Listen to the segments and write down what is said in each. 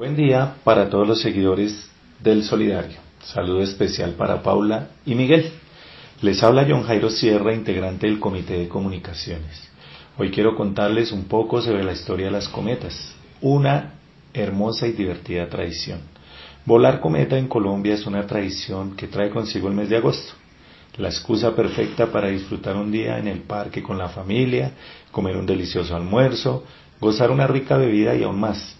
Buen día para todos los seguidores del Solidario. Saludo especial para Paula y Miguel. Les habla John Jairo Sierra, integrante del Comité de Comunicaciones. Hoy quiero contarles un poco sobre la historia de las cometas, una hermosa y divertida tradición. Volar cometa en Colombia es una tradición que trae consigo el mes de agosto. La excusa perfecta para disfrutar un día en el parque con la familia, comer un delicioso almuerzo, gozar una rica bebida y aún más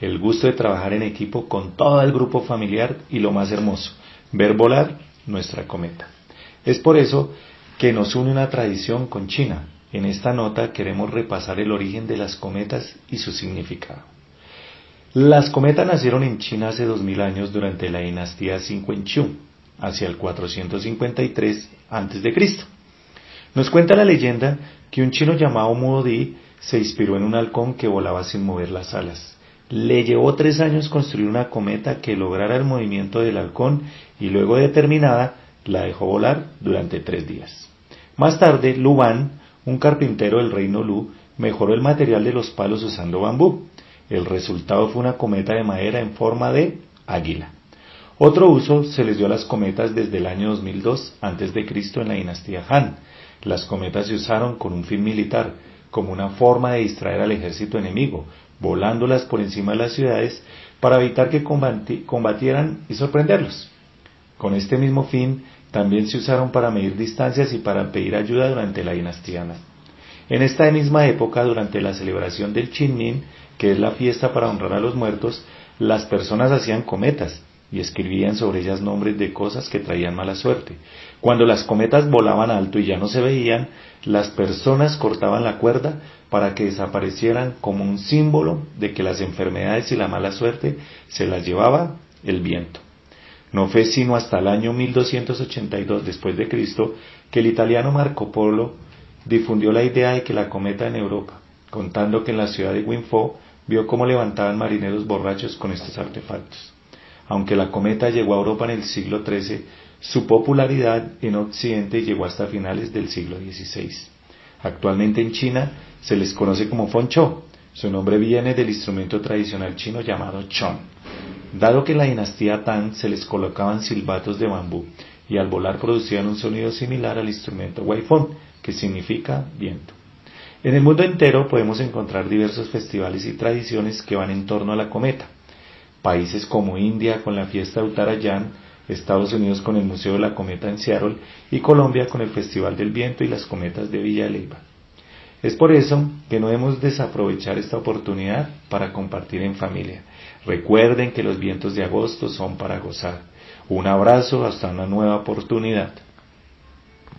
el gusto de trabajar en equipo con todo el grupo familiar y lo más hermoso, ver volar nuestra cometa. Es por eso que nos une una tradición con China. En esta nota queremos repasar el origen de las cometas y su significado. Las cometas nacieron en China hace 2000 años durante la dinastía Chu, hacia el 453 a.C. Nos cuenta la leyenda que un chino llamado Muo Di se inspiró en un halcón que volaba sin mover las alas. Le llevó tres años construir una cometa que lograra el movimiento del halcón y luego de terminada la dejó volar durante tres días. Más tarde, Lu Ban, un carpintero del reino Lu, mejoró el material de los palos usando bambú. El resultado fue una cometa de madera en forma de águila. Otro uso se les dio a las cometas desde el año 2002 a.C. en la dinastía Han. Las cometas se usaron con un fin militar, como una forma de distraer al ejército enemigo, volándolas por encima de las ciudades para evitar que combatieran y sorprenderlos. Con este mismo fin, también se usaron para medir distancias y para pedir ayuda durante la dinastía En esta misma época, durante la celebración del Chinmin, que es la fiesta para honrar a los muertos, las personas hacían cometas y escribían sobre ellas nombres de cosas que traían mala suerte. Cuando las cometas volaban alto y ya no se veían, las personas cortaban la cuerda para que desaparecieran como un símbolo de que las enfermedades y la mala suerte se las llevaba el viento. No fue sino hasta el año 1282 después de Cristo que el italiano Marco Polo difundió la idea de que la cometa en Europa, contando que en la ciudad de Winfo vio cómo levantaban marineros borrachos con estos artefactos. Aunque la cometa llegó a Europa en el siglo XIII, su popularidad en Occidente llegó hasta finales del siglo XVI. Actualmente en China se les conoce como Foncho. Su nombre viene del instrumento tradicional chino llamado chon. Dado que en la dinastía Tang se les colocaban silbatos de bambú y al volar producían un sonido similar al instrumento Waifeng, que significa viento. En el mundo entero podemos encontrar diversos festivales y tradiciones que van en torno a la cometa. Países como India con la fiesta de Uttarayan, Estados Unidos con el Museo de la Cometa en Seattle y Colombia con el Festival del Viento y las cometas de Villa Leiva. Es por eso que no debemos desaprovechar esta oportunidad para compartir en familia. Recuerden que los vientos de agosto son para gozar. Un abrazo hasta una nueva oportunidad.